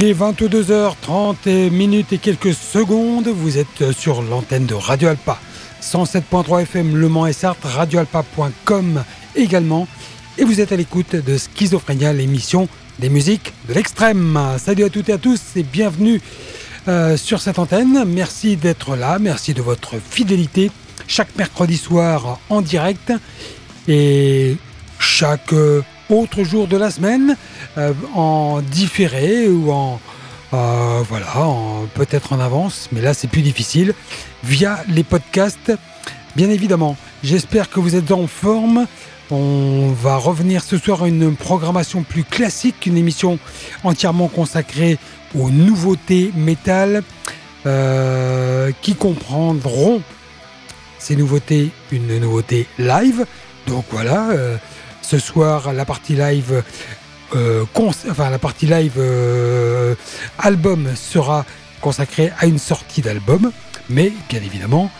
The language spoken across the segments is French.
Il est 22h30 minutes et quelques secondes. Vous êtes sur l'antenne de Radio Alpa. 107.3 FM Le Mans et Sarthe, radioalpa.com également. Et vous êtes à l'écoute de Schizophrénia, l'émission des musiques de l'extrême. Salut à toutes et à tous et bienvenue euh, sur cette antenne. Merci d'être là, merci de votre fidélité chaque mercredi soir en direct et chaque euh, autre jour de la semaine euh, en différé ou en euh, voilà, peut-être en avance, mais là c'est plus difficile via les podcasts. Bien évidemment, j'espère que vous êtes en forme. On va revenir ce soir à une programmation plus classique, une émission entièrement consacrée aux nouveautés métal euh, qui comprendront ces nouveautés une nouveauté live. Donc voilà, ce soir, la partie live, euh, la partie live euh, album sera consacrée à une sortie d'album, mais bien évidemment,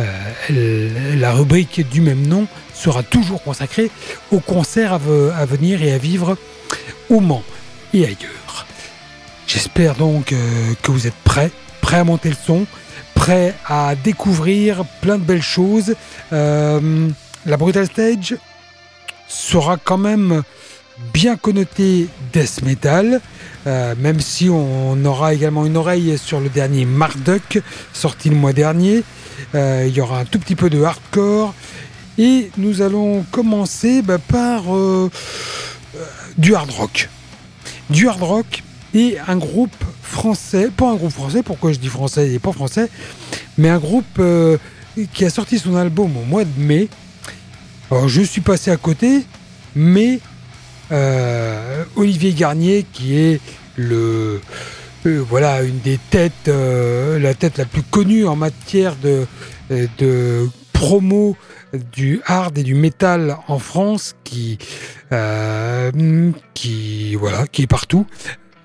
euh, la rubrique du même nom sera toujours consacrée aux concerts à, venir et à vivre au Mans et ailleurs. J'espère donc que vous êtes prêts, prêts à monter le son, prêts à découvrir plein de belles choses. la Brutal Stage sera quand même bien connoté death metal, euh, même si on aura également une oreille sur le dernier Marduk, sorti le mois dernier. Euh, il y aura un tout petit peu de hardcore. Et nous allons commencer bah, par euh, du hard rock. Du hard rock et un groupe français, pas un groupe français, pourquoi je dis français et pas français, mais un groupe qui a sorti son album au mois de mai, alors je suis passé à côté, mais euh, Olivier Garnier, qui est le euh, voilà une des têtes, euh, la tête la plus connue en matière de, de promo du hard et du métal en France, qui qui voilà qui est partout.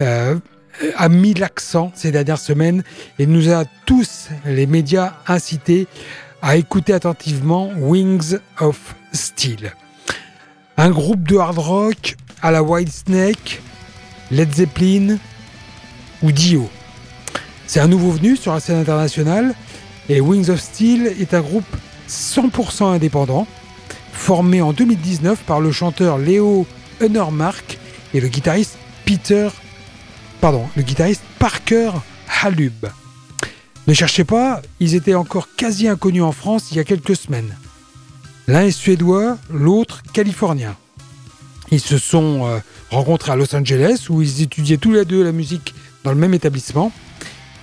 a mis l'accent ces dernières semaines et nous a tous les médias incités à écouter attentivement Wings of Steel. Un groupe de hard rock à la White Snake, Led Zeppelin ou Dio. C'est un nouveau venu sur la scène internationale et Wings of Steel est un groupe 100% indépendant, formé en 2019 par le chanteur Léo Unnermark et le guitariste Peter, pardon, le guitariste Parker Halub. Ne cherchez pas, ils étaient encore quasi inconnus en France il y a quelques semaines. L'un est suédois, l'autre californien. Ils se sont euh, rencontrés à Los Angeles où ils étudiaient tous les deux la musique dans le même établissement.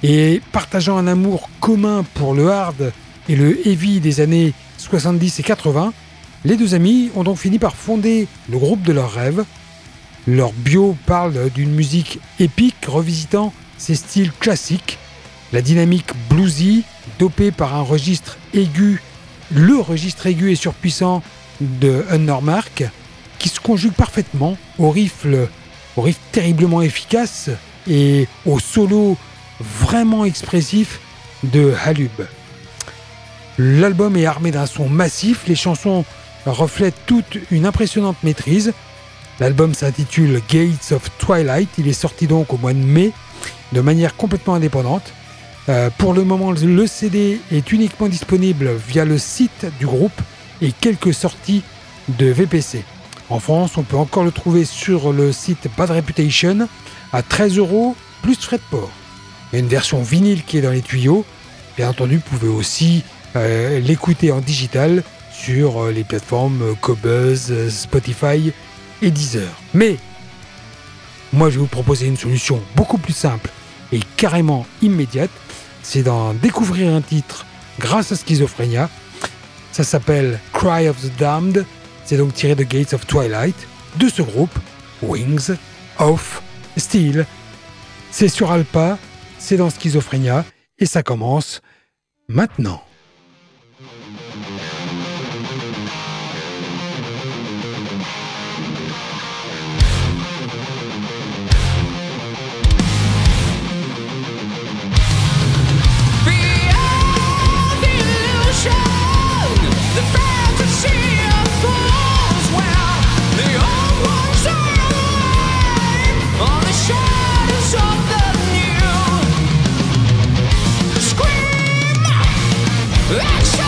Et partageant un amour commun pour le hard et le heavy des années 70 et 80, les deux amis ont donc fini par fonder le groupe de leurs rêves. Leur bio parle d'une musique épique revisitant ses styles classiques la dynamique bluesy, dopée par un registre aigu, le registre aigu et surpuissant de Unnormark, qui se conjugue parfaitement au riff, au riff terriblement efficace et au solo vraiment expressif de Halub. L'album est armé d'un son massif, les chansons reflètent toute une impressionnante maîtrise. L'album s'intitule Gates of Twilight, il est sorti donc au mois de mai de manière complètement indépendante. Euh, pour le moment, le CD est uniquement disponible via le site du groupe et quelques sorties de VPC. En France, on peut encore le trouver sur le site Bad Reputation à 13 euros plus frais de port. Il y a une version vinyle qui est dans les tuyaux. Bien entendu, vous pouvez aussi euh, l'écouter en digital sur euh, les plateformes Cobuzz, Spotify et Deezer. Mais moi, je vais vous proposer une solution beaucoup plus simple et carrément immédiate c'est d'en découvrir un titre grâce à Schizophrénia. Ça s'appelle Cry of the Damned. C'est donc tiré de Gates of Twilight de ce groupe, Wings of Steel. C'est sur Alpa, c'est dans Schizophrénia et ça commence maintenant. direction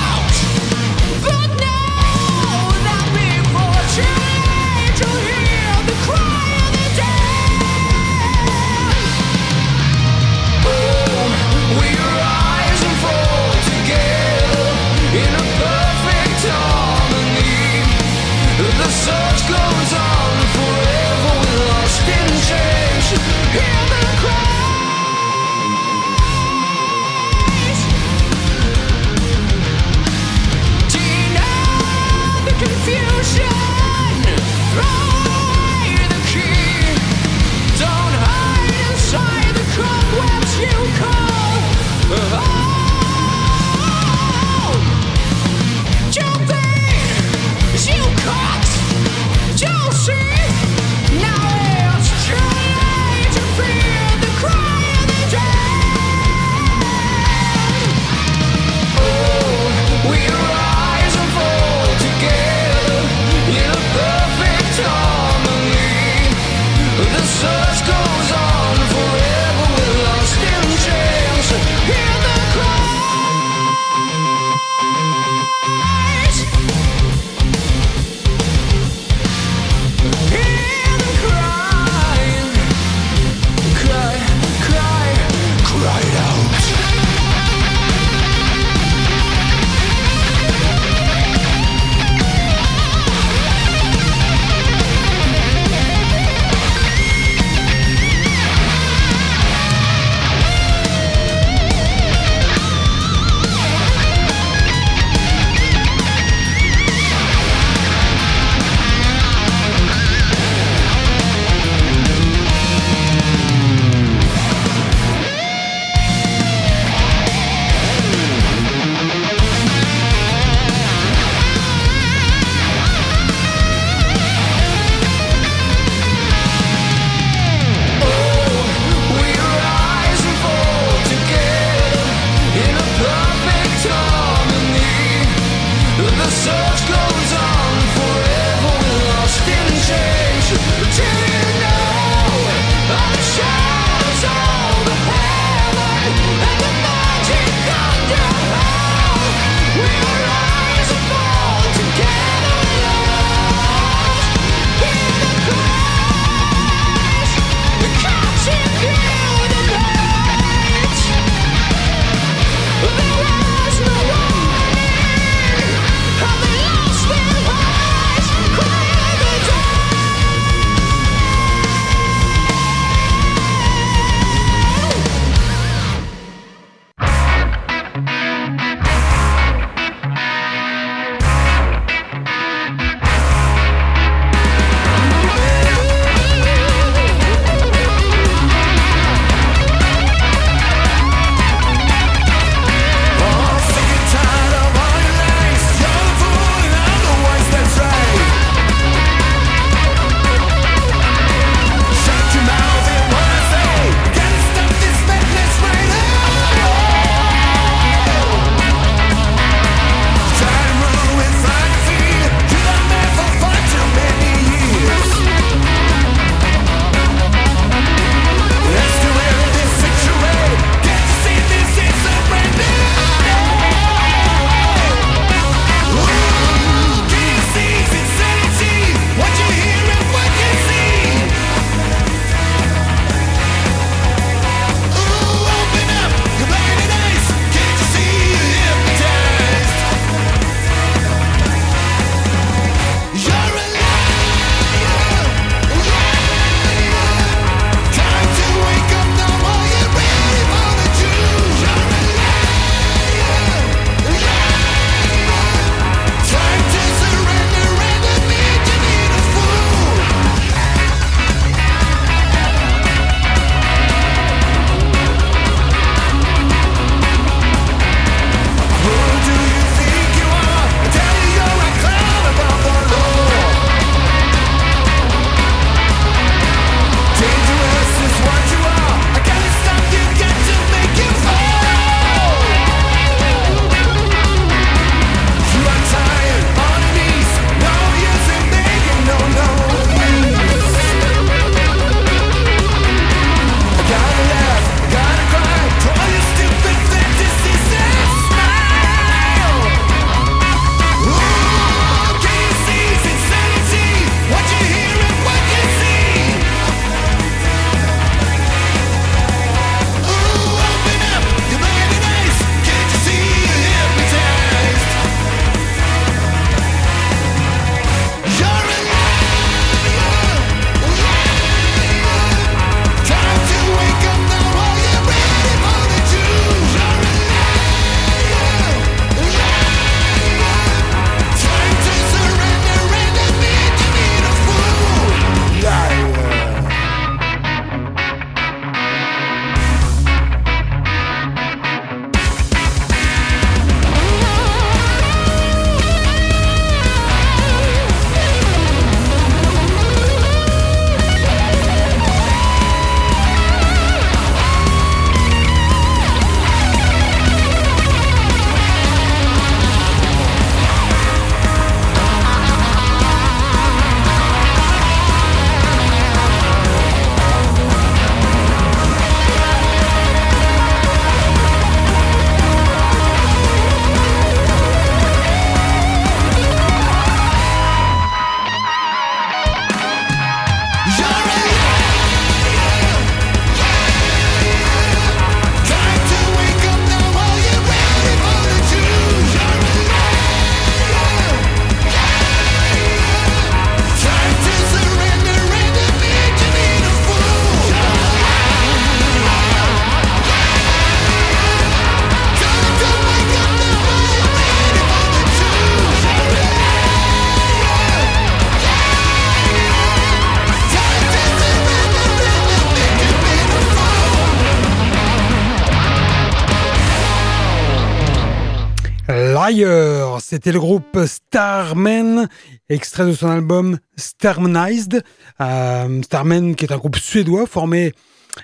c'était le groupe Starman, extrait de son album Starmanized. Euh, Starman, qui est un groupe suédois formé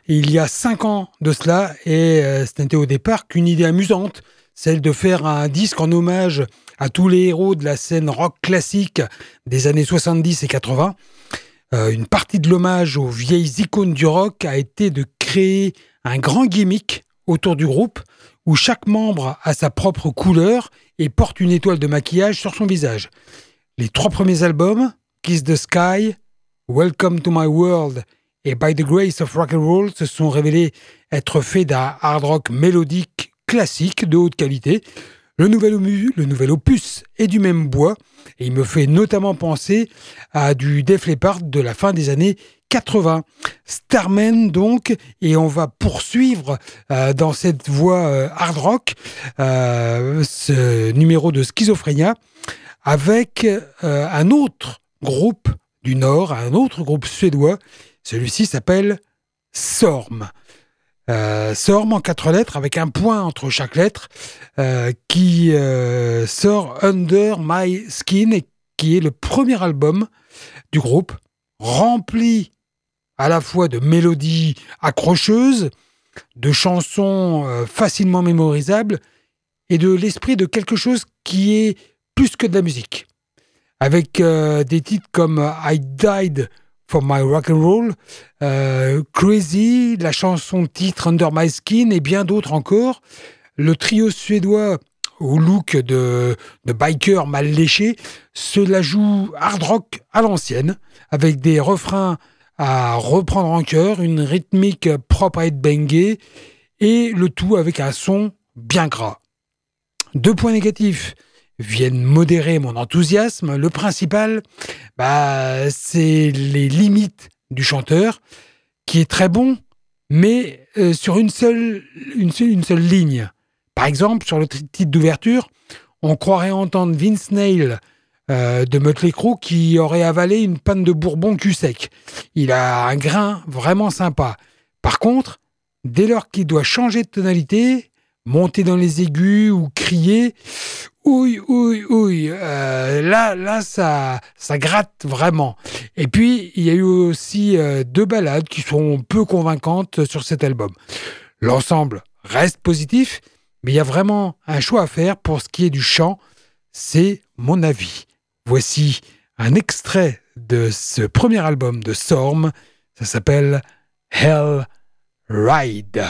il y a cinq ans de cela, et euh, c'était au départ qu'une idée amusante, celle de faire un disque en hommage à tous les héros de la scène rock classique des années 70 et 80. Euh, une partie de l'hommage aux vieilles icônes du rock a été de créer un grand gimmick autour du groupe où chaque membre a sa propre couleur et porte une étoile de maquillage sur son visage. Les trois premiers albums, Kiss the Sky, Welcome to My World et By the Grace of Rock and Roll, se sont révélés être faits d'un hard rock mélodique classique de haute qualité. Le nouvel, opus est du même bois et il me fait notamment penser à du Def Leppard de la fin des années 80. Starman donc, et on va poursuivre euh, dans cette voie euh, hard rock euh, ce numéro de Schizophrénia avec un autre groupe du Nord, un autre groupe suédois. Celui-ci s'appelle Sorm. Sorm en quatre lettres avec un point entre chaque lettre qui sort Under My Skin et qui est le premier album du groupe rempli à la fois de mélodies accrocheuses, de chansons euh, facilement mémorisables et de l'esprit de quelque chose qui est plus que de la musique. Avec euh, des titres comme I Died for My Rock and Roll, euh, Crazy, la chanson titre Under My Skin et bien d'autres encore, le trio suédois au look de, de biker mal léché se la joue hard rock à l'ancienne, avec des refrains à reprendre en cœur, une rythmique propre à être bangée, et le tout avec un son bien gras. Deux points négatifs viennent modérer mon enthousiasme. Le principal, bah, c'est les limites du chanteur, qui est très bon, mais euh, sur une seule, une, seule, ligne. Par exemple, sur le titre d'ouverture, on croirait entendre Vince Nail euh, de Mötley Crüe qui aurait avalé une panne de bourbon cul sec. Il a un grain vraiment sympa. Par contre, dès lors qu'il doit changer de tonalité, monter dans les aigus ou crier, ouille, ouille, ouille, euh, là, là, ça, ça gratte vraiment. Et puis, il y a eu aussi euh, deux ballades qui sont peu convaincantes sur cet album. L'ensemble reste positif, mais il y a vraiment un choix à faire pour ce qui est du chant. C'est mon avis. Voici un extrait de ce premier album de Storm. Ça s'appelle Hell Ride.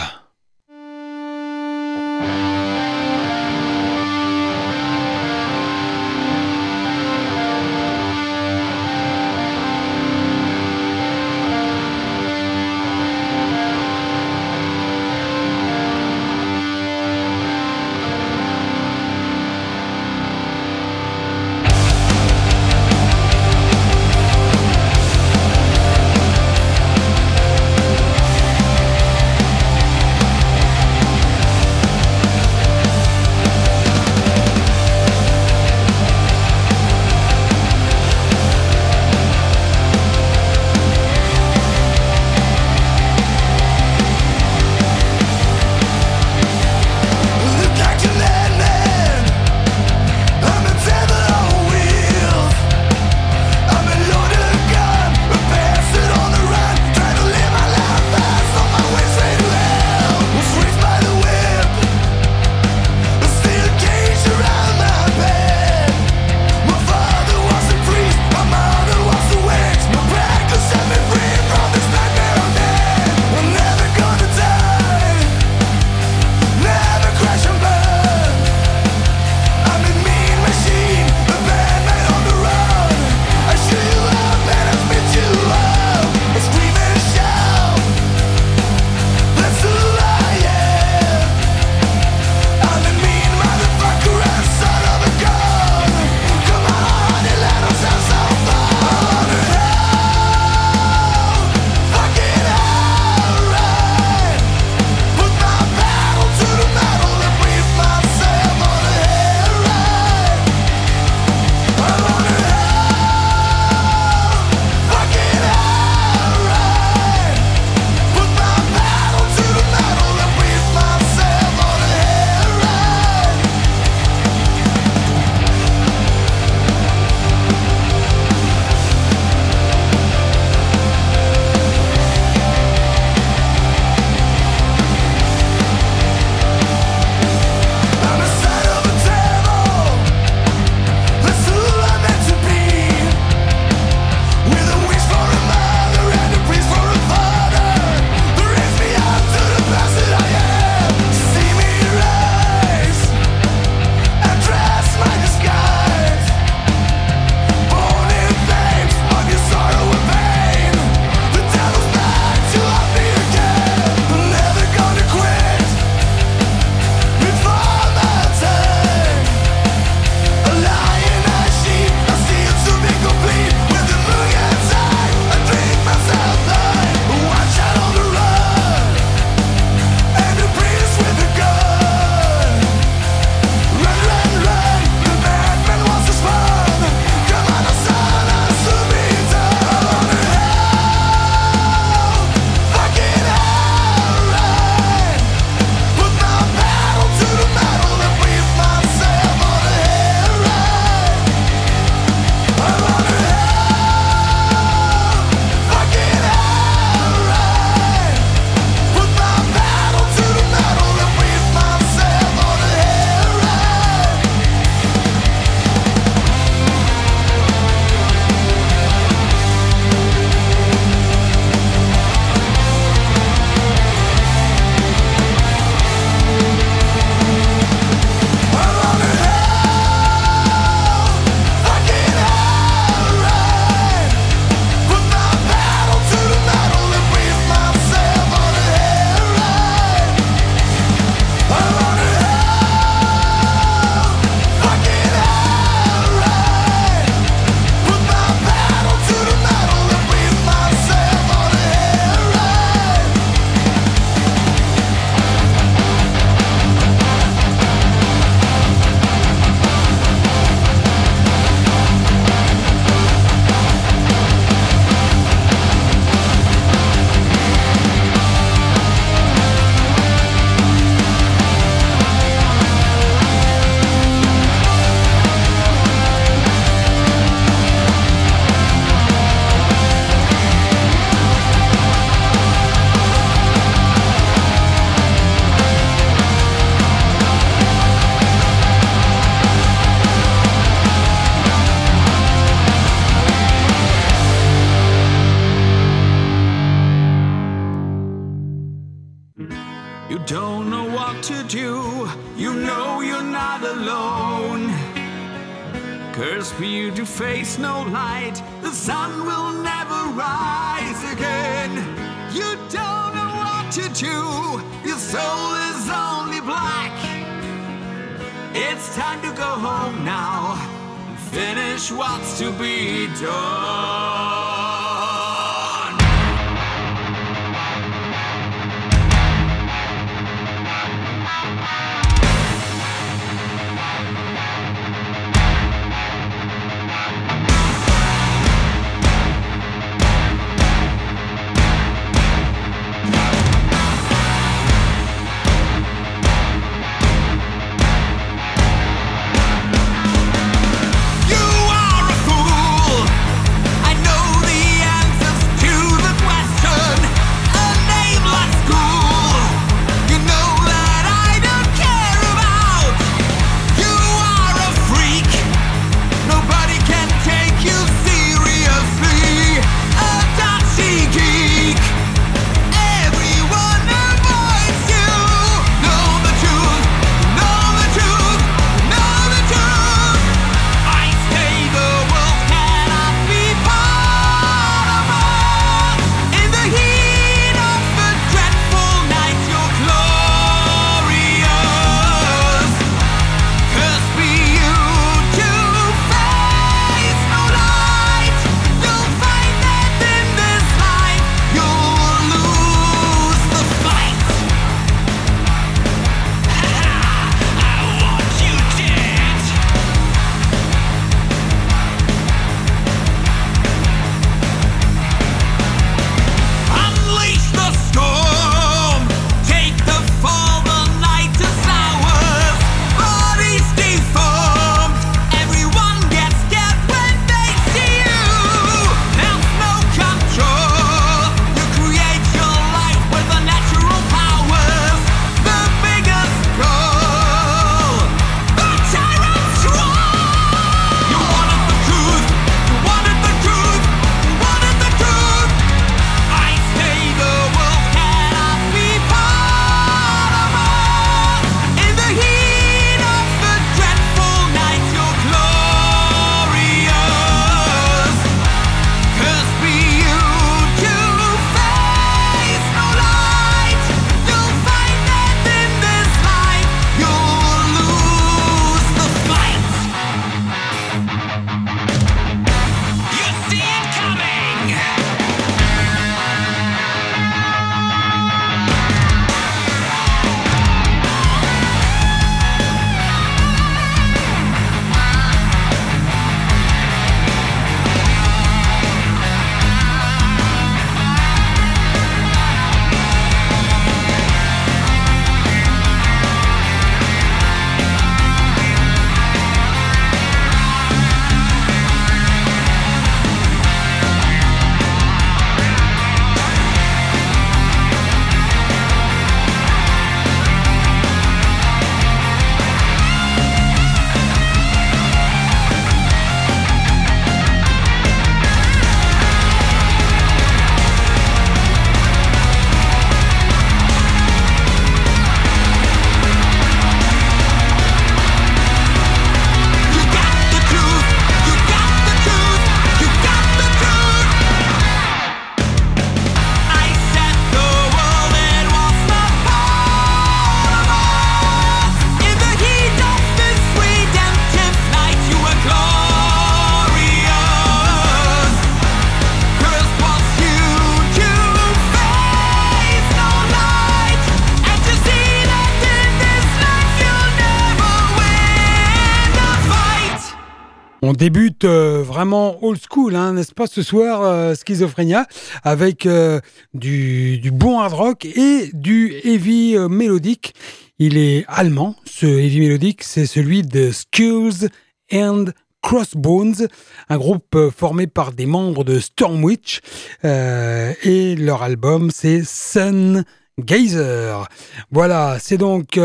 Vraiment old school, hein, n'est-ce pas, ce soir, euh, Schizophrénia, avec euh, du, bon hard rock et du heavy mélodique. Il est allemand, ce heavy mélodique, c'est celui de Skulls and Crossbones, un groupe formé par des membres de Stormwitch, et leur album c'est Sun Gazer. Voilà, c'est donc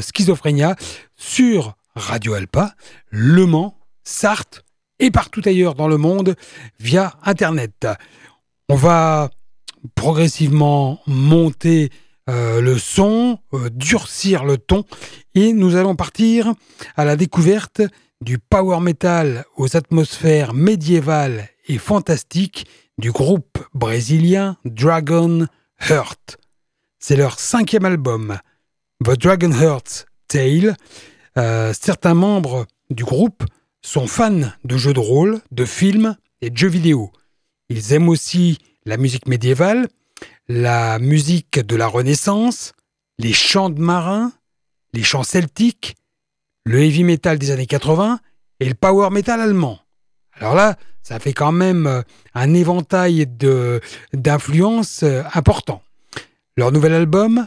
Schizophrénia sur Radio Alpa, Le Mans Sarthe et partout ailleurs dans le monde via Internet. On va progressivement monter euh, le son, euh, durcir le ton, et nous allons partir à la découverte du power metal aux atmosphères médiévales et fantastiques du groupe brésilien Dragon Heart. C'est leur cinquième album, The Dragon Heart's Tale. Euh, certains membres du groupe sont fans de jeux de rôle, de films et de jeux vidéo. Ils aiment aussi la musique médiévale, la musique de la Renaissance, les chants de marins, les chants celtiques, le heavy metal des années 80 et le power metal allemand. Alors là, ça fait quand même euh, un éventail d'influences euh, important. Leur nouvel album,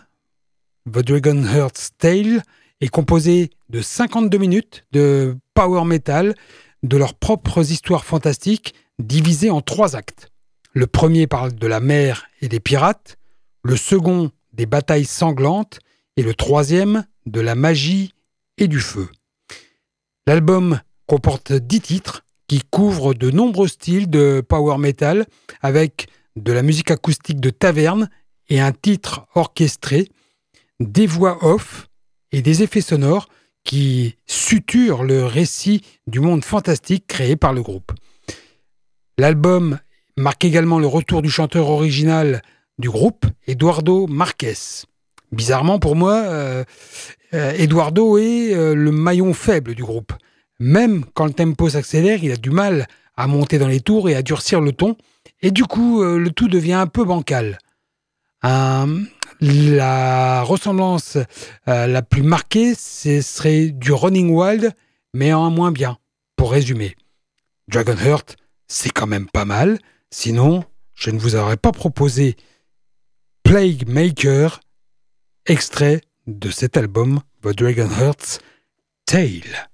The Dragon Heart's Tale, est composé de 52 minutes de power metal, de leurs propres histoires fantastiques, divisées en trois actes. Le premier parle de la mer et des pirates, le second des batailles sanglantes, et le troisième de la magie et du feu. L'album comporte dix titres qui couvrent de nombreux styles de power metal avec de la musique acoustique de taverne et un titre orchestré, des voix off et des effets sonores qui suturent le récit du monde fantastique créé par le groupe. L'album marque également le retour du chanteur original du groupe, Eduardo Marquez. Bizarrement pour moi, euh, euh, Eduardo est euh, le maillon faible du groupe. Même quand le tempo s'accélère, il a du mal à monter dans les tours et à durcir le ton, et du coup, le tout devient un peu bancal. La ressemblance la plus marquée, ce serait du Running Wild, mais en moins bien, pour résumer. Dragonheart, c'est quand même pas mal, sinon, je ne vous aurais pas proposé Plague Maker, extrait de cet album The Dragon Heart's Tale.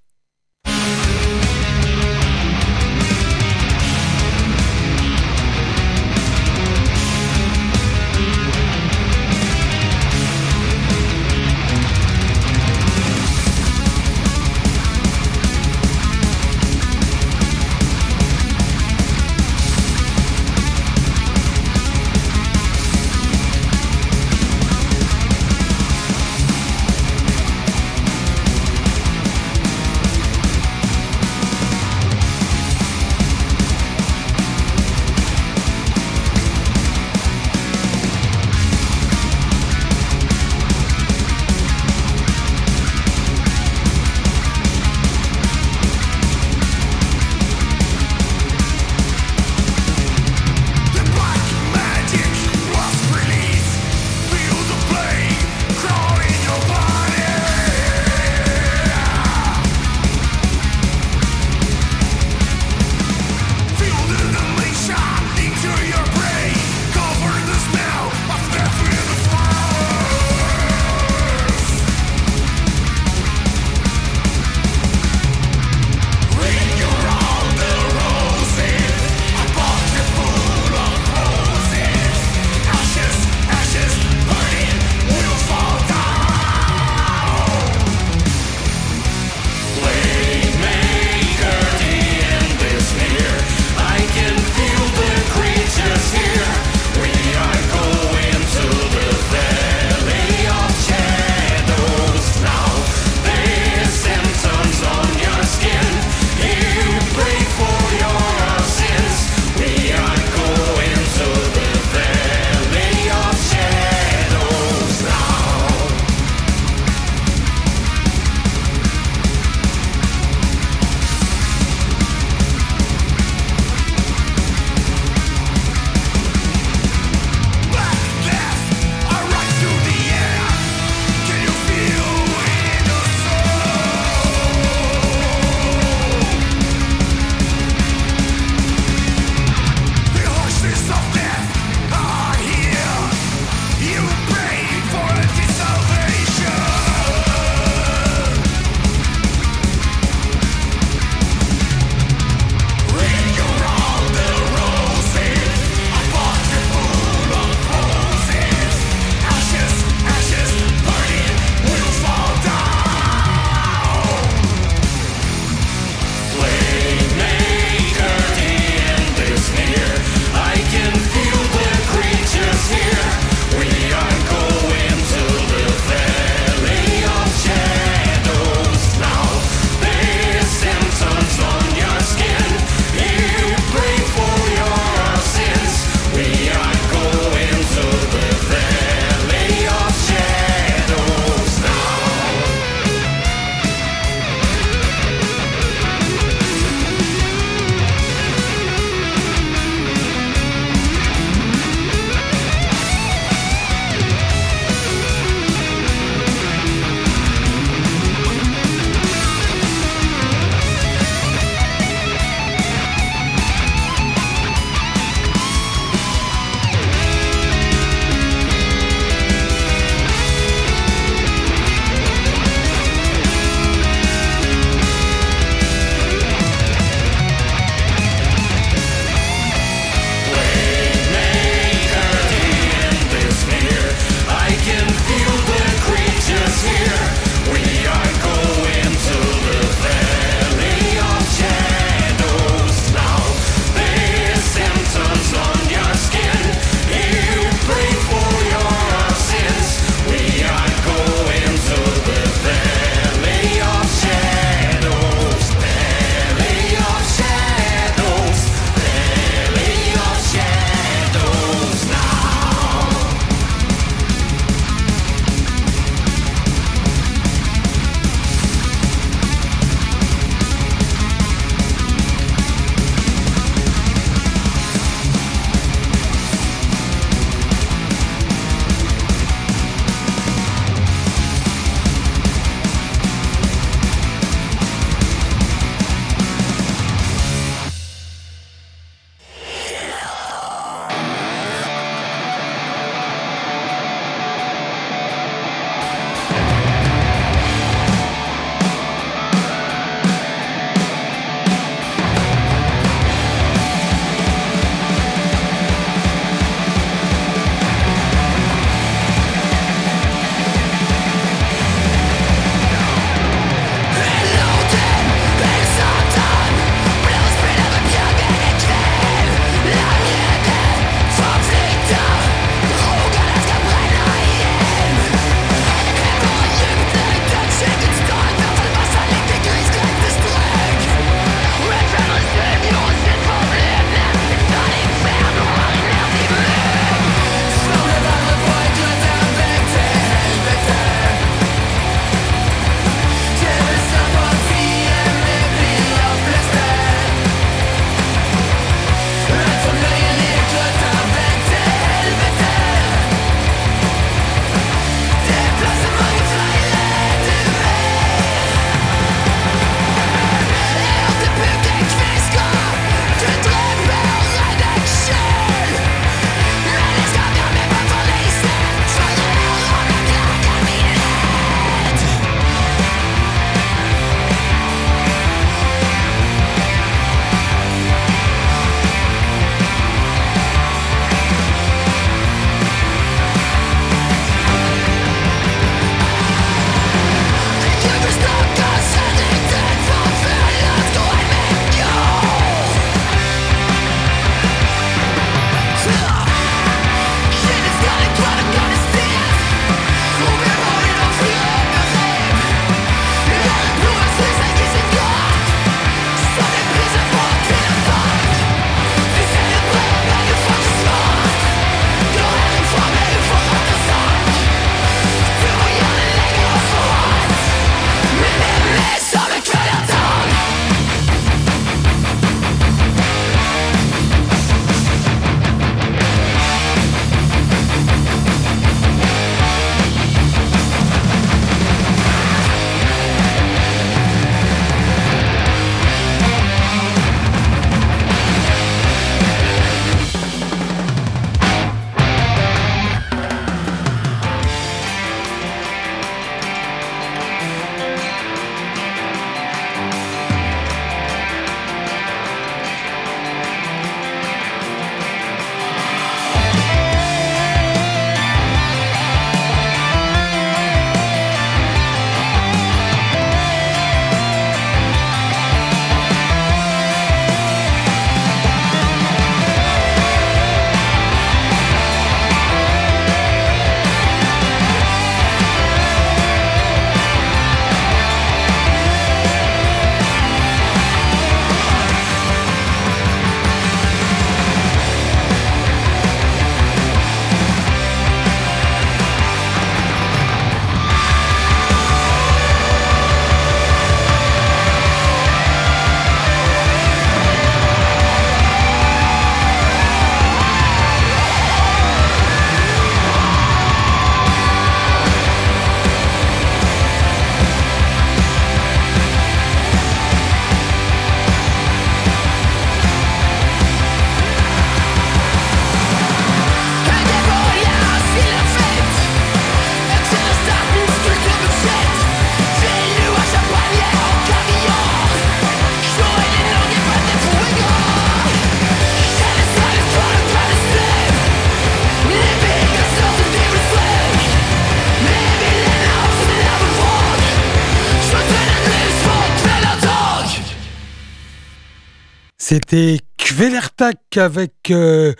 C'était Kvelertak avec euh,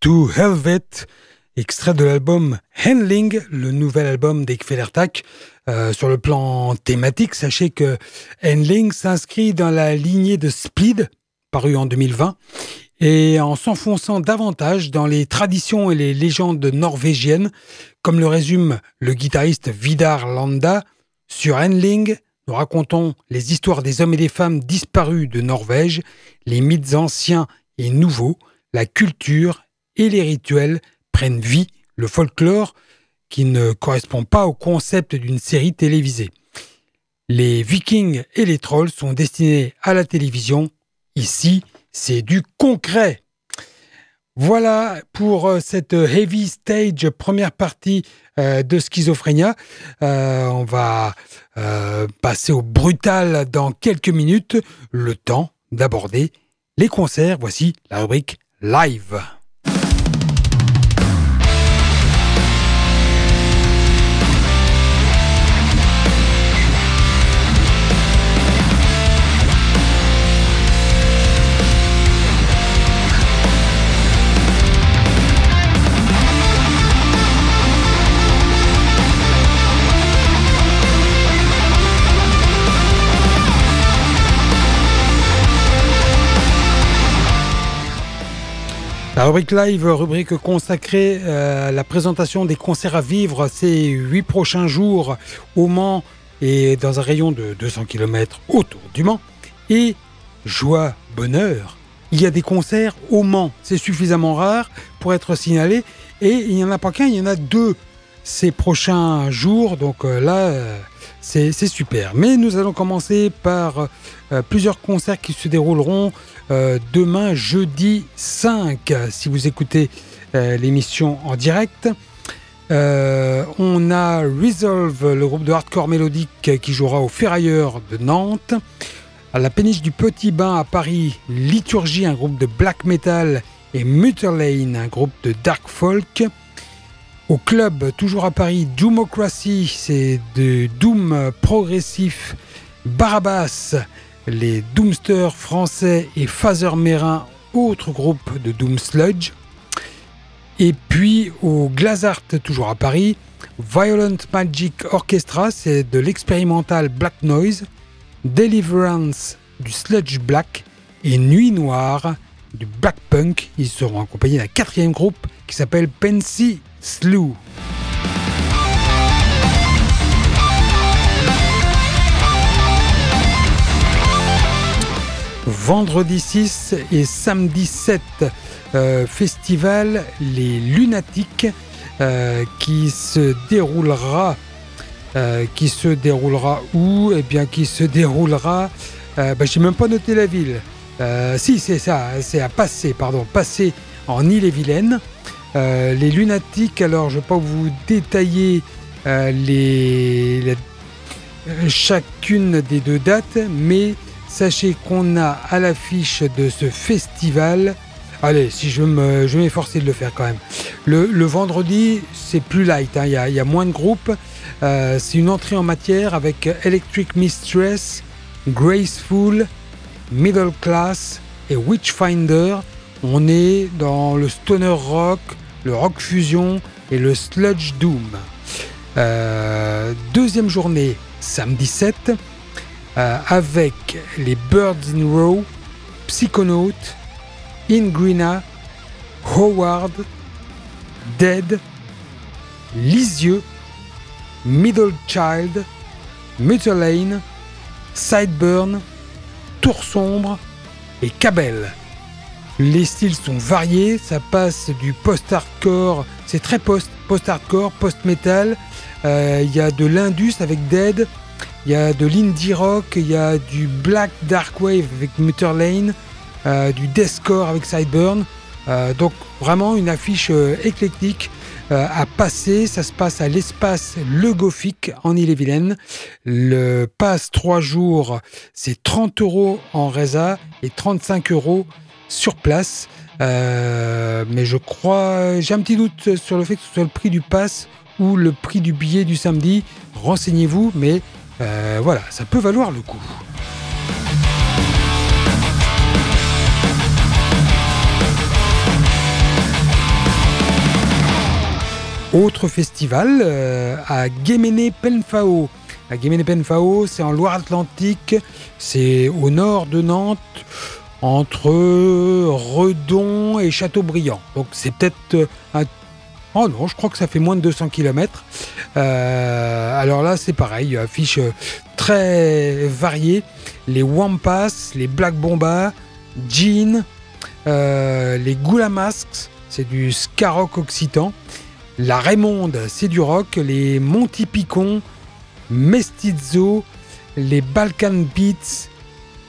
to Helvet, extrait de l'album Handling, le nouvel album des Kvelertak. Euh, sur le plan thématique, sachez que Handling s'inscrit dans la lignée de Speed, paru en 2020, et en s'enfonçant davantage dans les traditions et les légendes norvégiennes, comme le résume le guitariste Vidar Landa sur Handling. Nous racontons les histoires des hommes et des femmes disparus de Norvège, les mythes anciens et nouveaux, la culture et les rituels prennent vie, le folklore qui ne correspond pas au concept d'une série télévisée. Les vikings et les trolls sont destinés à la télévision. Ici, c'est du concret. Voilà pour euh, cette heavy stage première partie euh, de Schizophrénia. Euh, on va passer au brutal dans quelques minutes, le temps d'aborder les concerts. Voici la rubrique live. La rubrique live, rubrique consacrée euh, à la présentation des concerts à vivre ces huit prochains jours au Mans et dans un rayon de 200 km autour du Mans. Et joie, bonheur, il y a des concerts au Mans. C'est suffisamment rare pour être signalé. Et il n'y en a pas qu'un, il y en a deux ces prochains jours. Donc euh, là, euh, c'est super. Mais nous allons commencer par plusieurs concerts qui se dérouleront euh, demain jeudi 5 si vous écoutez euh, l'émission en direct. Euh, on a Resolve, le groupe de hardcore mélodique qui jouera au Ferrailleur de Nantes. À la péniche du Petit Bain à Paris, Liturgie, un groupe de black metal, et Mutterlane, un groupe de dark folk. Au club, toujours à Paris, Doomocracy, c'est de Doom progressif. Barabas, les Doomsters français et Phaser Mérin, autre groupe de Doom Sludge. Et puis au Glazart, toujours à Paris, Violent Magic Orchestra, c'est de l'expérimental Black Noise, Deliverance du Sludge Black et Nuit Noire du Black Punk. Ils seront accompagnés d'un quatrième groupe qui s'appelle Pensy Slew. vendredi 6 et samedi 7 euh, festival Les Lunatiques euh, qui se déroulera euh, qui se déroulera où? Eh bien qui se déroulera bah, j'ai même pas noté la ville. Si c'est ça c'est à passer pardon passer en Ille-et-Vilaine les lunatiques alors je ne vais pas vous détailler les, chacune des deux dates mais Sachez qu'on a à l'affiche de ce festival, allez, si je me, m'efforcer de le faire quand même. Le, vendredi, c'est plus light, hein. il y, a moins de groupes. Euh, c'est une entrée en matière avec Electric Mistress, Graceful, Middle Class et Witchfinder. On est dans le stoner rock, le rock fusion et le sludge doom. Euh, deuxième journée, samedi 7. Euh, avec les Birds in Row, Psychonaut, Ingrina, Howard, Dead, Lisieux, Middle Child, Mutalane, Sideburn, Tour Sombre et Cabell. Les styles sont variés, ça passe du post-hardcore, c'est très post-hardcore, post-metal, euh, il y a de l'indus avec Dead, il y a de l'indie rock, il y a du black dark wave avec Mutter Lane, euh, du deathcore avec Sideburn. Euh, donc vraiment une affiche euh, éclectique à passer. Ça se passe à l'espace Le Gothic en Ille-et-Vilaine. Le passe 3 jours, c'est 30 euros en Reza et 35 euros sur place. Euh, mais je crois, j'ai un petit doute sur le fait que ce soit le prix du pass ou le prix du billet du samedi. Renseignez-vous, mais euh, voilà, ça peut valoir le coup. Autre festival euh, à Guéméné-Penfao. À Guéméné-Penfao, c'est en Loire-Atlantique, c'est au nord de Nantes entre Redon et Châteaubriand. Donc c'est peut-être un Oh non, je crois que ça fait moins de 200 km. Euh, alors là, c'est pareil, affiche très variée. Les Wampas, les Black Bomba, Jean, euh, les Goulamasks, c'est du ska rock occitan. La Raymonde, c'est du rock. Les Monty Picon, Mestizo, les Balkan Beats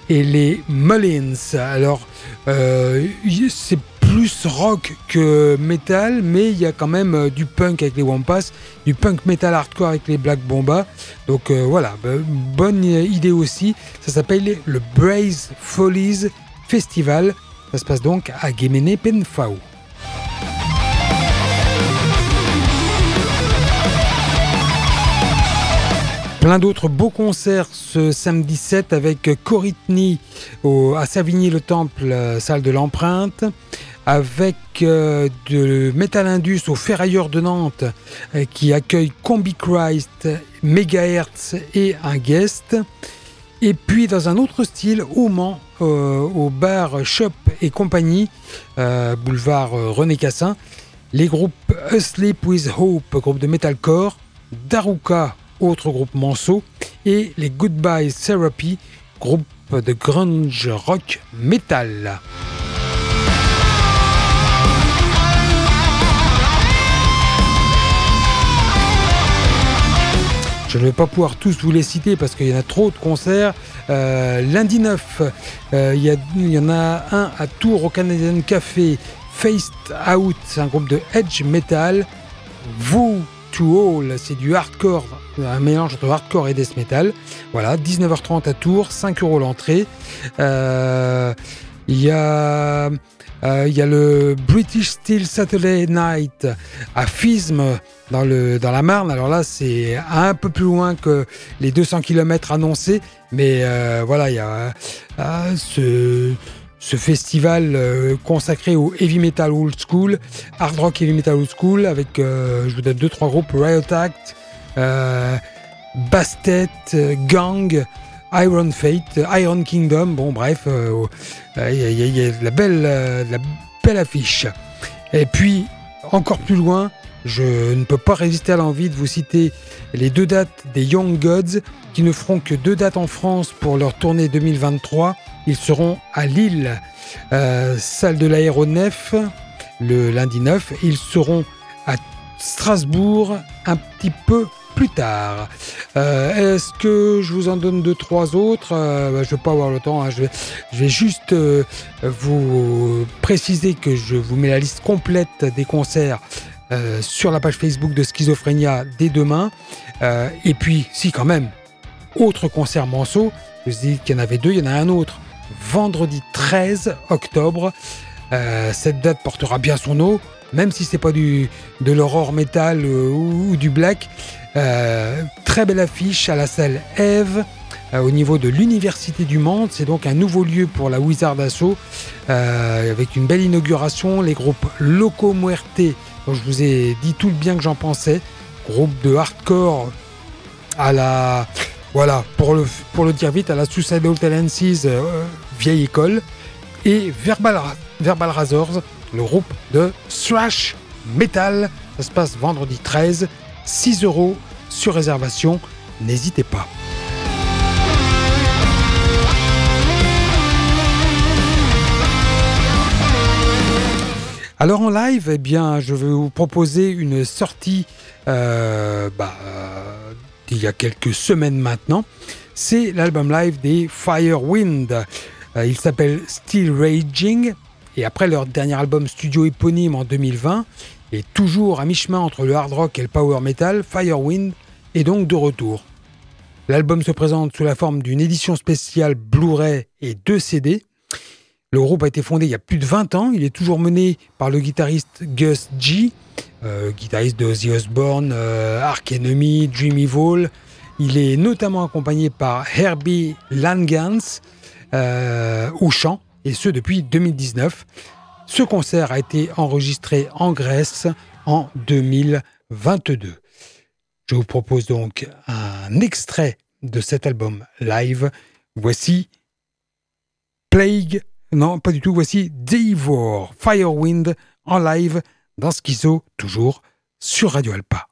et les Mullins. Alors, euh, c'est plus rock que metal, mais il y a quand même euh, du punk avec les Wampas, du punk metal hardcore avec les Black Bomba. Donc euh, voilà, bah, bonne idée aussi. Ça s'appelle le Braze Follies Festival. Ça se passe donc à Gemene Penfao. D'autres beaux concerts ce samedi 7 avec Coritney à Savigny-le-Temple, euh, salle de l'empreinte, avec euh, de Metal Indus au Ferrailleur de Nantes euh, qui accueille Combi Christ, Megahertz et un guest. Et puis dans un autre style, au Mans, au bar Shop et compagnie, boulevard René Cassin, les groupes Asleep with Hope, groupe de metalcore, Daruka autre groupe Manceau, et les Goodbye Therapy, groupe de grunge rock metal. Je ne vais pas pouvoir tous vous les citer parce qu'il y en a trop de concerts. Euh, lundi 9, euh, il, y en a un à Tours au Canadian Café, Faced Out, c'est un groupe de edge metal. Vous to All, c'est du hardcore, un mélange entre hardcore et death metal. Voilà, 19h30 à Tours, 5 euros l'entrée. Euh, il y a. Euh, il y a le British Steel Saturday Night à Fisme dans, la Marne. Alors là, c'est un peu plus loin que les 200 km annoncés. Mais euh, voilà, il y a ce, festival consacré au heavy metal old school, hard rock heavy metal old school, avec, je vous donne deux, trois groupes, Riot Act, Bastet, Gang, Iron Fate, Iron Kingdom, bon bref, il y, a la belle, la belle affiche. Et puis, encore plus loin, je ne peux pas résister à l'envie de vous citer les deux dates des Young Gods qui ne feront que deux dates en France pour leur tournée 2023 ils seront à Lille, euh, salle de l'aéronef, le lundi 9. Ils seront à Strasbourg un petit peu plus tard. Euh, est-ce que je vous en donne deux, trois autres euh, bah, Je ne vais pas avoir le temps. Hein. Je, vais, juste vous préciser que je vous mets la liste complète des concerts sur la page Facebook de Schizophrénia dès demain. et puis, si quand même, autre concert Manceau, je vous dis qu'il y en avait deux, il y en a un autre vendredi 13 octobre. Euh, cette date portera bien son nom, même si c'est pas du, de l'aurore métal euh, ou, du black. Euh, très belle affiche à la salle Eve au niveau de l'Université du Mans. C'est donc un nouveau lieu pour la Wizard Asso avec une belle inauguration. Les groupes Loco Muerte, dont je vous ai dit tout le bien que j'en pensais, groupe de hardcore à la voilà, pour le, pour dire vite, à la Suicidal Tendencies euh, vieille école. Et Verbal, Verbal Razors, le groupe de thrash metal. Ça se passe vendredi 13, 6 euros sur réservation. N'hésitez pas. Alors en live, eh bien, je vais vous proposer une sortie euh, bah, il y a quelques semaines maintenant. C'est l'album live des Firewind. Euh, il s'appelle Still Raging. Et après leur dernier album studio éponyme en 2020, et toujours à mi-chemin entre le hard rock et le power metal, Firewind est donc de retour. L'album se présente sous la forme d'une édition spéciale Blu-ray et deux CD. Le groupe a été fondé il y a plus de 20 ans. Il est toujours mené par le guitariste Gus G, euh, guitariste de Ozzy Osbourne, euh, Ark Enemy, Dream Evil. Il est notamment accompagné par Herbie Langans euh, au chant, et ce depuis 2019. Ce concert a été enregistré en Grèce en 2000. 22. Je vous propose donc un extrait de cet album live. Voici Plague, non pas du tout, voici Devor Firewind en live dans Schizo, toujours sur Radio Alpa.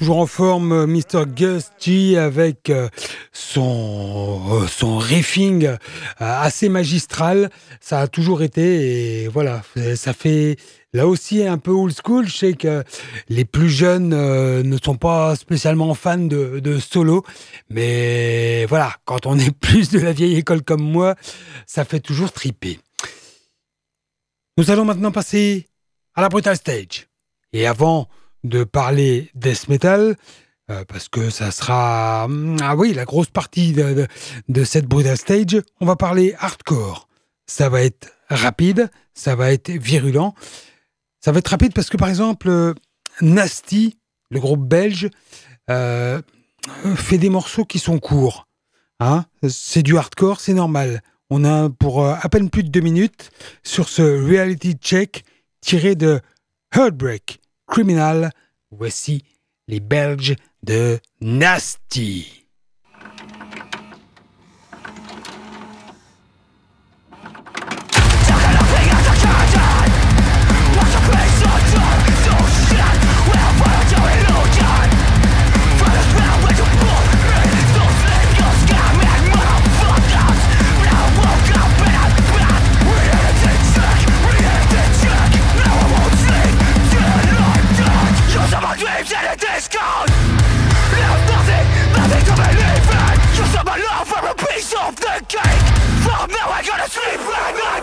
Toujours en forme, euh, Mr. Gus G avec euh, son, euh, son riffing assez magistral. Ça a toujours été et voilà, ça fait là aussi un peu old school. Je sais que les plus jeunes ne sont pas spécialement fans de, de, solo, mais voilà, quand on est plus de la vieille école comme moi, ça fait toujours triper. Nous allons maintenant passer à la Brutal Stage. Et avant de parler death metal, euh, parce que ça sera, hum, ah oui, la grosse partie de, de, cette brutal stage. On va parler hardcore. Ça va être rapide, ça va être virulent. Ça va être rapide parce que, par exemple, euh, Nasty, le groupe belge, euh, fait des morceaux qui sont courts. Hein c'est du hardcore, c'est normal. On a pour à peine plus de deux minutes sur ce reality check tiré de Heartbreak Criminal. Voici les Belges de Nasty. Sleep like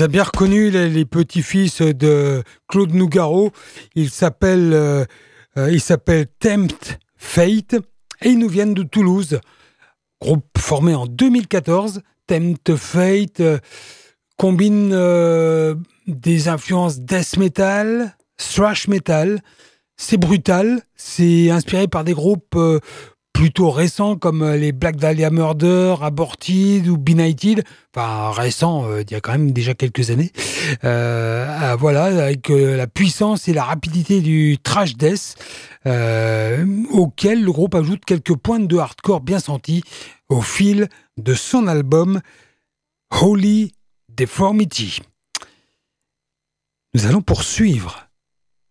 les a bien reconnus, les, petits-fils de Claude Nougaro. Il s'appelle euh, euh, Tempt Fate et ils nous viennent de Toulouse. Groupe formé en 2014. Tempt Fate euh, combine des influences death metal, thrash metal. C'est brutal, c'est inspiré par des groupes plutôt récents comme euh, les Black Dahlia Murder, Aborted ou Benighted, enfin récents, euh, il y a quand même déjà quelques années. Euh, ah, voilà, avec la puissance et la rapidité du trash death, auquel le groupe ajoute quelques pointes de hardcore bien sentis au fil de son album Holy Deformity. Nous allons poursuivre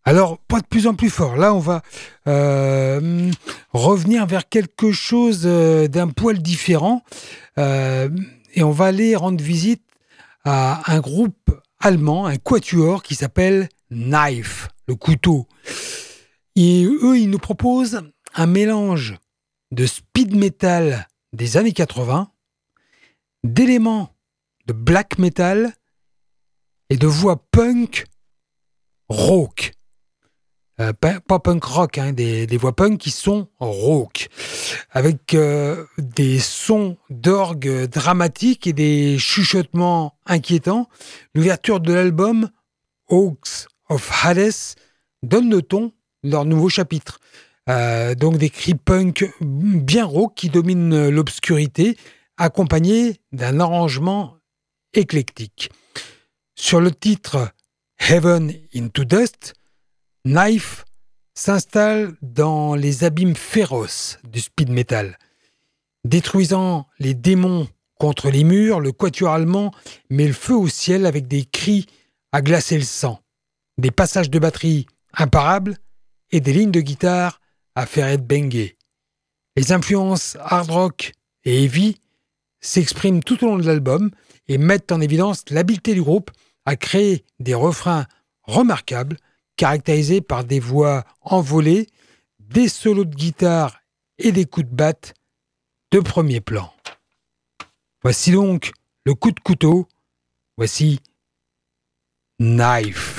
alors, pas de plus en plus fort. Là, on va euh, revenir vers quelque chose euh, d'un poil différent. Euh, et on va aller rendre visite à un groupe allemand, un quatuor qui s'appelle Knife, le couteau. Et eux, ils nous proposent un mélange de speed metal des années 80, d'éléments de black metal et de voix punk rock. Euh, pas punk rock, hein, des, voix punk qui sont rock, avec euh, des sons d'orgue dramatiques et des chuchotements inquiétants. L'ouverture de l'album Hawks of Hades donne le ton de leur nouveau chapitre. Euh, donc des cris punk bien rock qui dominent l'obscurité, accompagnés d'un arrangement éclectique. Sur le titre Heaven into Dust, Knife s'installe dans les abîmes féroces du speed metal. Détruisant les démons contre les murs, le quatuor allemand met le feu au ciel avec des cris à glacer le sang, des passages de batterie imparables et des lignes de guitare à faire bengé. Les influences hard rock et heavy s'expriment tout au long de l'album et mettent en évidence l'habileté du groupe à créer des refrains remarquables caractérisé par des voix envolées, des solos de guitare et des coups de batte de premier plan. Voici donc le coup de couteau, voici Knife.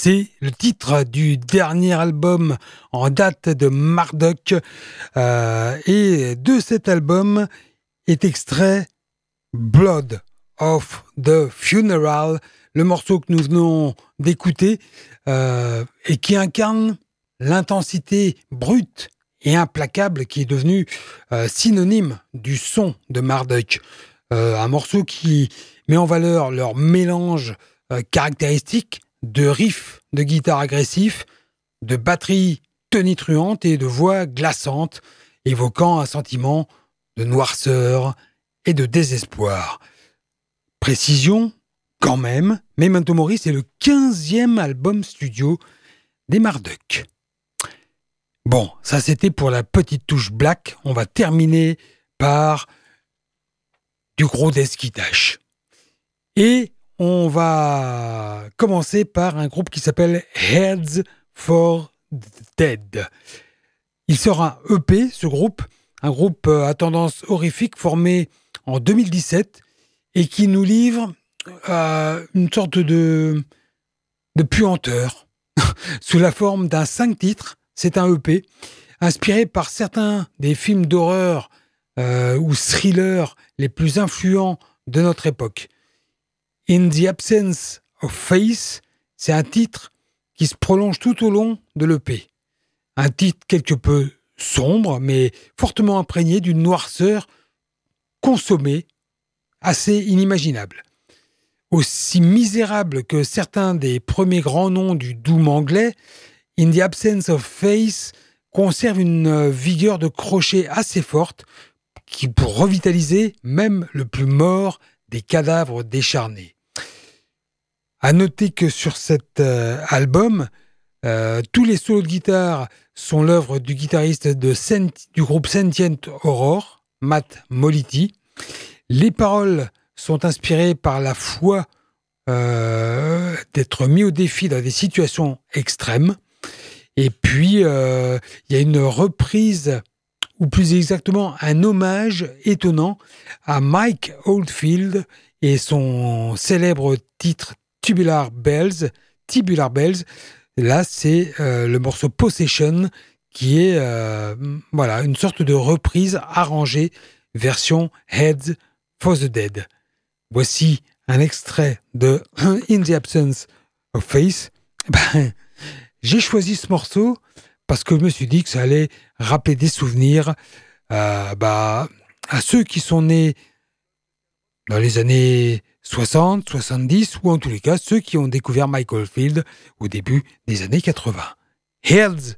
C'est le titre du dernier album en date de Marduk. Euh, et de cet album est extrait Blood of the Funeral, le morceau que nous venons d'écouter euh, et qui incarne l'intensité brute et implacable qui est devenue euh, synonyme du son de Marduk. un morceau qui met en valeur leur mélange caractéristique de riffs de guitare agressifs, de batterie tonitruante et de voix glaçante, évoquant un sentiment de noirceur et de désespoir. Précision, quand même, Memento Mori, c'est le 15e album studio des Marduk. Bon, ça c'était pour la petite touche black. On va terminer par du gros desquitache. Et on va commencer par un groupe qui s'appelle Heads for Dead. Il sera EP, ce groupe, un groupe euh, à tendance horrifique formé en 2017 et qui nous livre euh, une sorte de, de puanteur sous la forme d'un cinq titres. C'est un EP inspiré par certains des films d'horreur euh, ou thrillers les plus influents de notre époque. In the Absence of Face, c'est un titre qui se prolonge tout au long de l'EP. Un titre quelque peu sombre, mais fortement imprégné d'une noirceur consommée, assez inimaginable. Aussi misérable que certains des premiers grands noms du doom anglais, In the Absence of Face conserve une vigueur de crochet assez forte qui pour revitaliser même le plus mort des cadavres décharnés. À noter que sur cet euh, album, euh, tous les solos de guitare sont l'œuvre du guitariste du groupe Sentient Aurore, Matt Moliti. Les paroles sont inspirées par la foi euh, d'être mis au défi dans des situations extrêmes. Et puis, il y a une reprise, ou plus exactement un hommage étonnant à Mike Oldfield et son célèbre titre Tubular Bells. Tubular Bells, là c'est euh, le morceau Possession qui est euh, voilà une sorte de reprise arrangée version Heads for the Dead. Voici un extrait de In the Absence of Face. Ben, j'ai choisi ce morceau parce que je me suis dit que ça allait rappeler des souvenirs euh, bah, à ceux qui sont nés dans les années 60, 70 ou en tous les cas ceux qui ont découvert Michael Field au début des années 80. Hills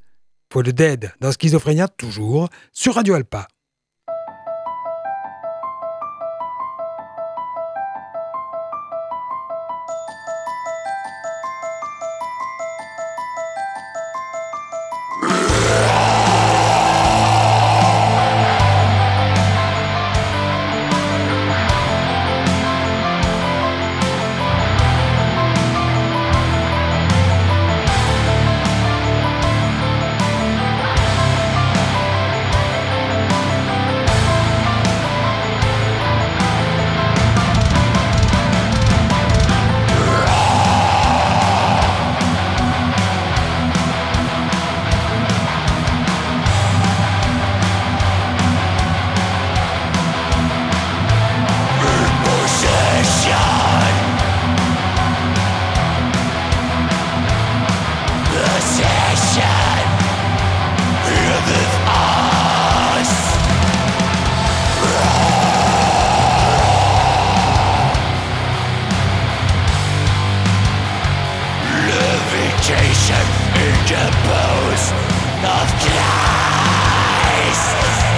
for the Dead dans Schizophrénia toujours sur Radio Alpa. depots of Christ.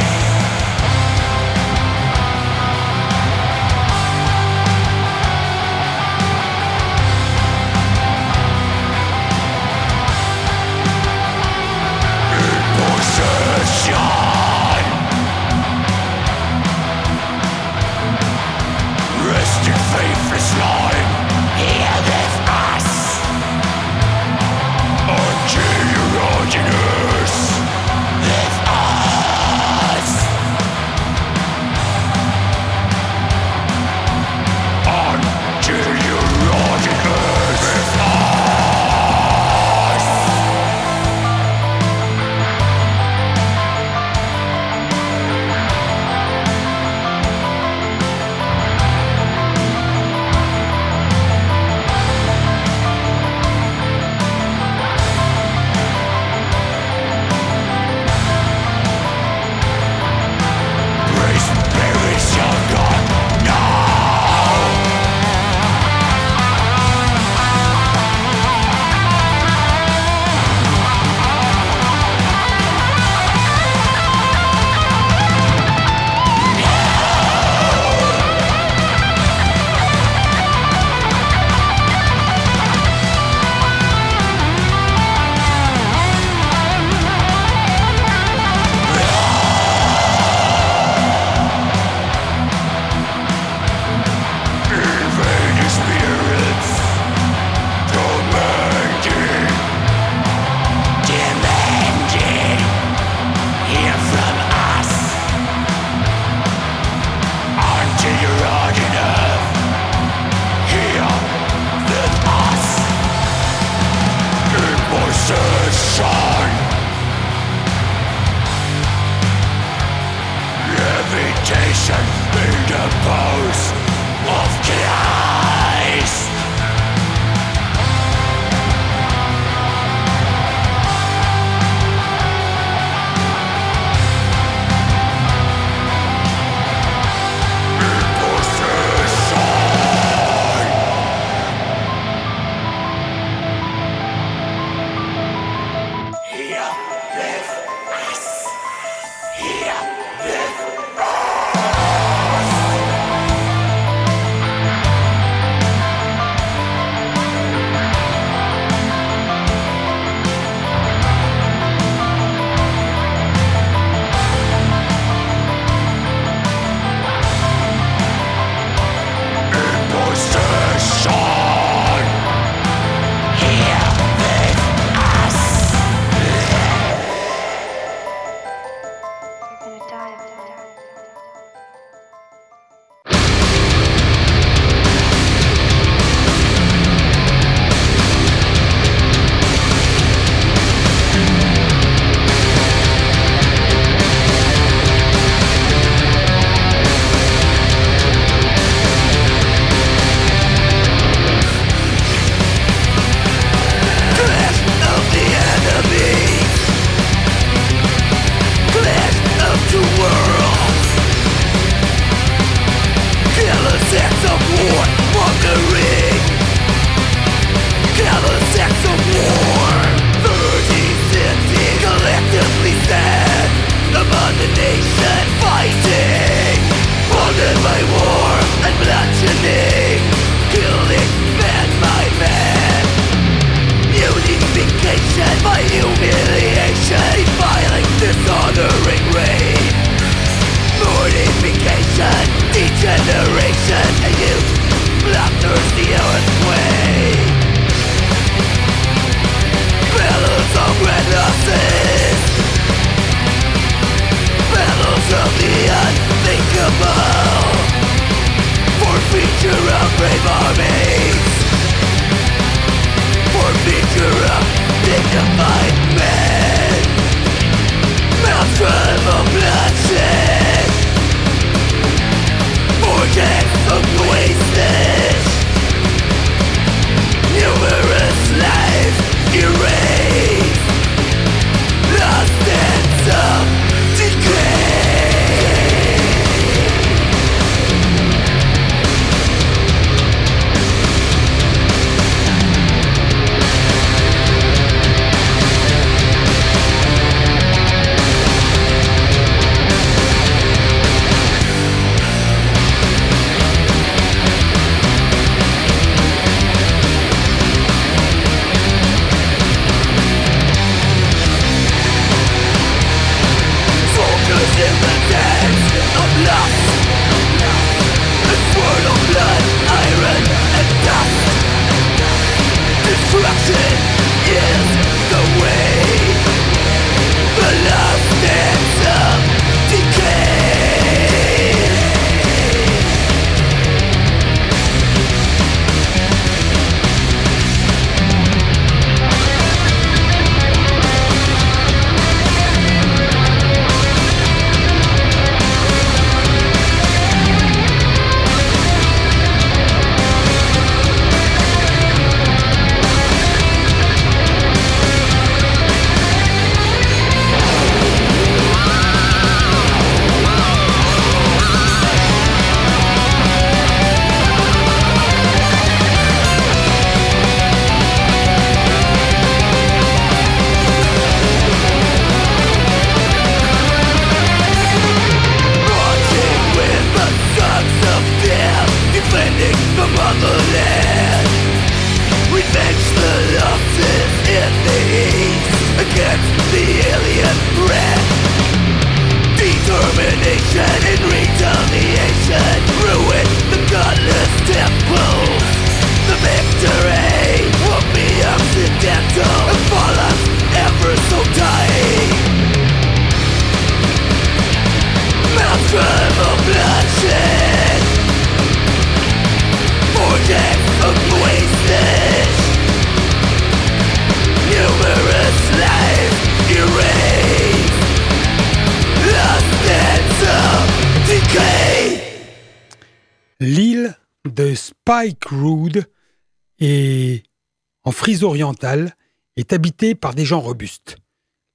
Orientale est habité par des gens robustes.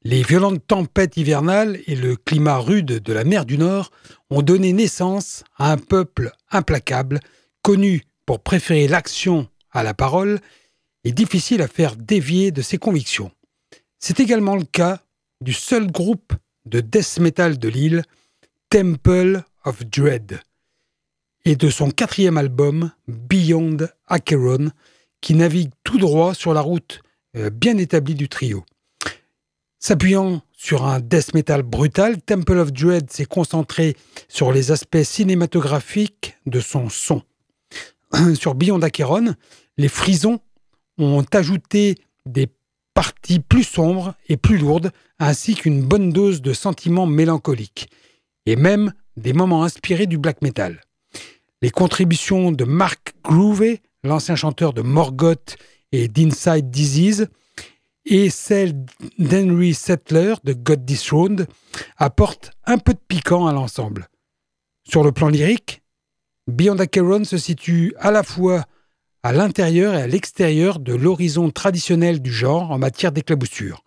Les violentes tempêtes hivernales et le climat rude de la mer du Nord ont donné naissance à un peuple implacable, connu pour préférer l'action à la parole et difficile à faire dévier de ses convictions. C'est également le cas du seul groupe de death metal de l'île, Temple of Dread, et de son quatrième album, Beyond Acheron, qui navigue tout droit sur la route euh, bien établie du trio. S'appuyant sur un death metal brutal, Temple of Dread s'est concentré sur les aspects cinématographiques de son son. sur Beyond Acheron, les frisons ont ajouté des parties plus sombres et plus lourdes, ainsi qu'une bonne dose de sentiments mélancoliques, et même des moments inspirés du black metal. Les contributions de Mark Groovey, l'ancien chanteur de Morgoth et d'Inside Disease, et celles d'Henry Settler de God Dethroned apportent un peu de piquant à l'ensemble. Sur le plan lyrique, Beyond Acheron se situe à la fois à l'intérieur et à l'extérieur de l'horizon traditionnel du genre en matière d'éclaboussure.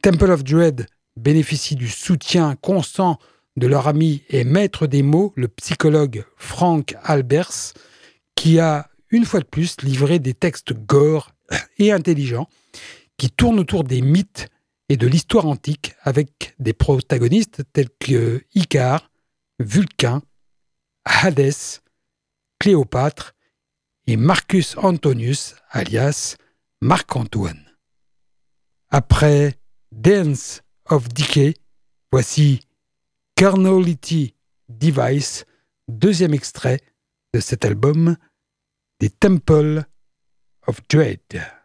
Temple of Dread bénéficie du soutien constant de leur ami et maître des mots, le psychologue Frank Albers, qui a une fois de plus livré des textes gore et intelligents qui tournent autour des mythes et de l'histoire antique avec des protagonistes tels que Icare, Vulcain, Hadès, Cléopâtre et Marcus Antonius, alias Marc-Antoine. Après Dance of Decay, voici Carnality Device, deuxième extrait de cet album des Temple of Dread.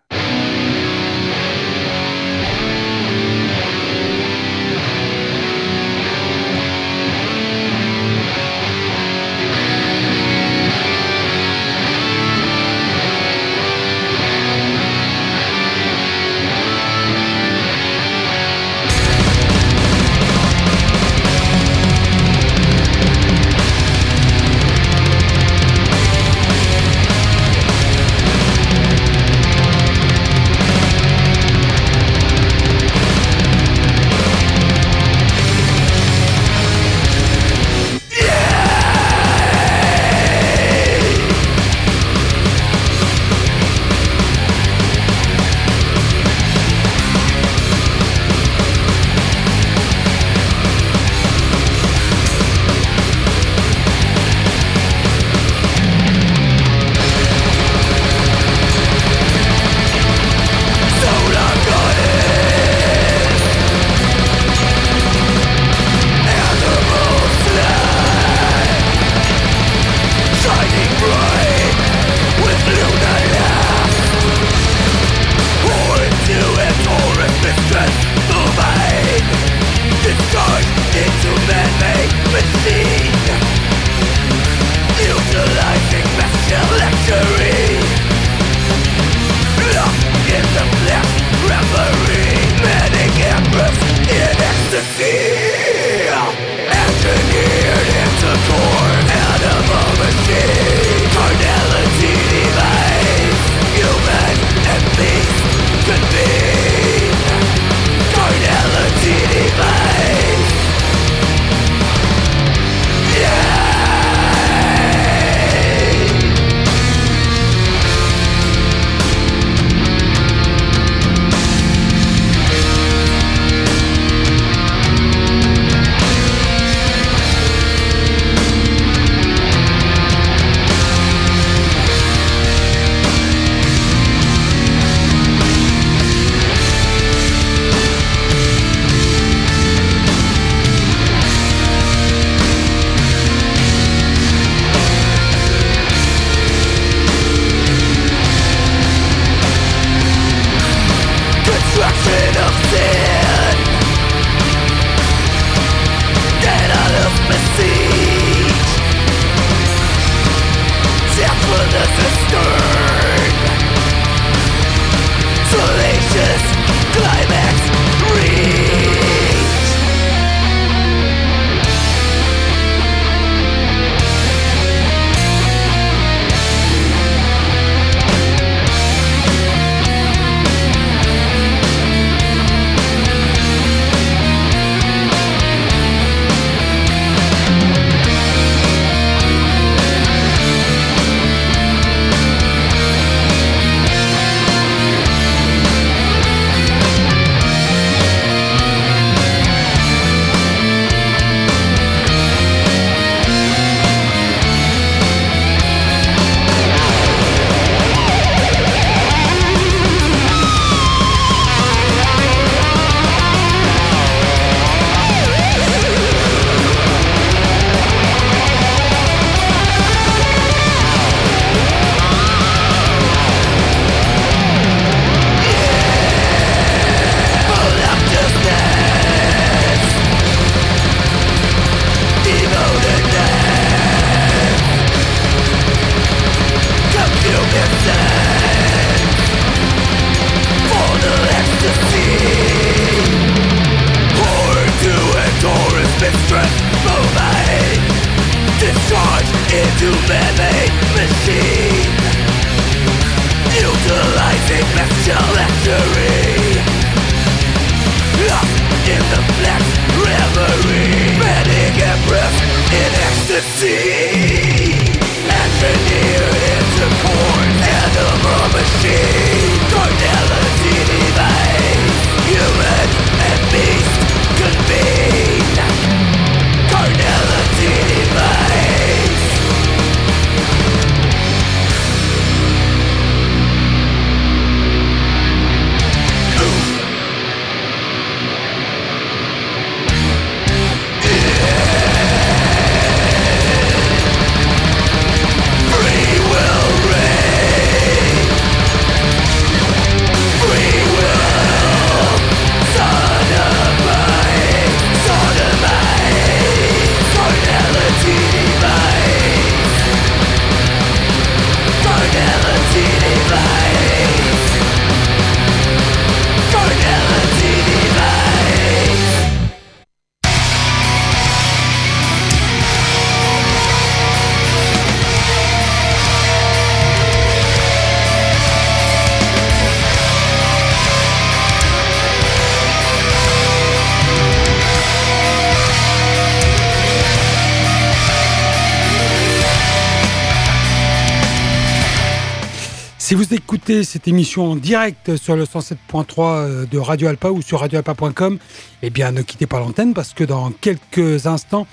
Cette émission en direct sur le 107.3 de Radio Alpa ou sur radioalpa.com, eh bien ne quittez pas l'antenne parce que dans quelques instants,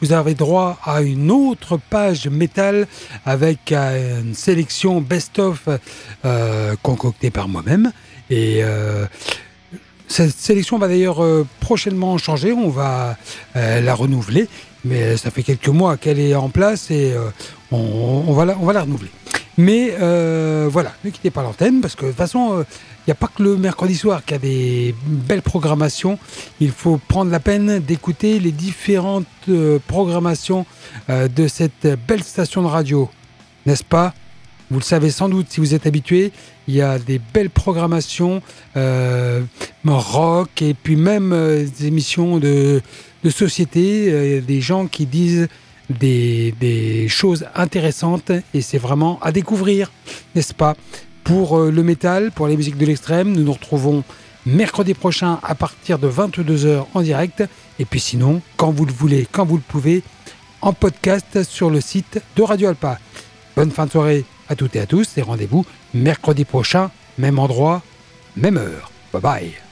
vous avez droit à une autre page métal avec euh, une sélection best-of euh, concoctée par moi-même. Et euh, cette sélection va d'ailleurs euh, prochainement changer, on va euh, la renouveler, mais ça fait quelques mois qu'elle est en place et euh, on, va la, renouveler. Mais euh, voilà, ne quittez pas l'antenne parce que de toute façon, euh, il n'y a pas que le mercredi soir qui a des belles programmations. Il faut prendre la peine d'écouter les différentes euh, programmations euh, de cette belle station de radio, n'est-ce pas? Vous le savez sans doute si vous êtes habitué, il y a des belles programmations euh, rock et puis même euh, des émissions de, de société, euh, des gens qui disent des, choses intéressantes et c'est vraiment à découvrir, n'est-ce pas? Pour euh, le métal, pour les musiques de l'extrême, nous nous retrouvons mercredi prochain à partir de 22h en direct et puis sinon, quand vous le voulez, quand vous le pouvez, en podcast sur le site de Radio Alpa. Bonne fin de soirée à toutes et à tous et rendez-vous mercredi prochain, même endroit, même heure. Bye bye.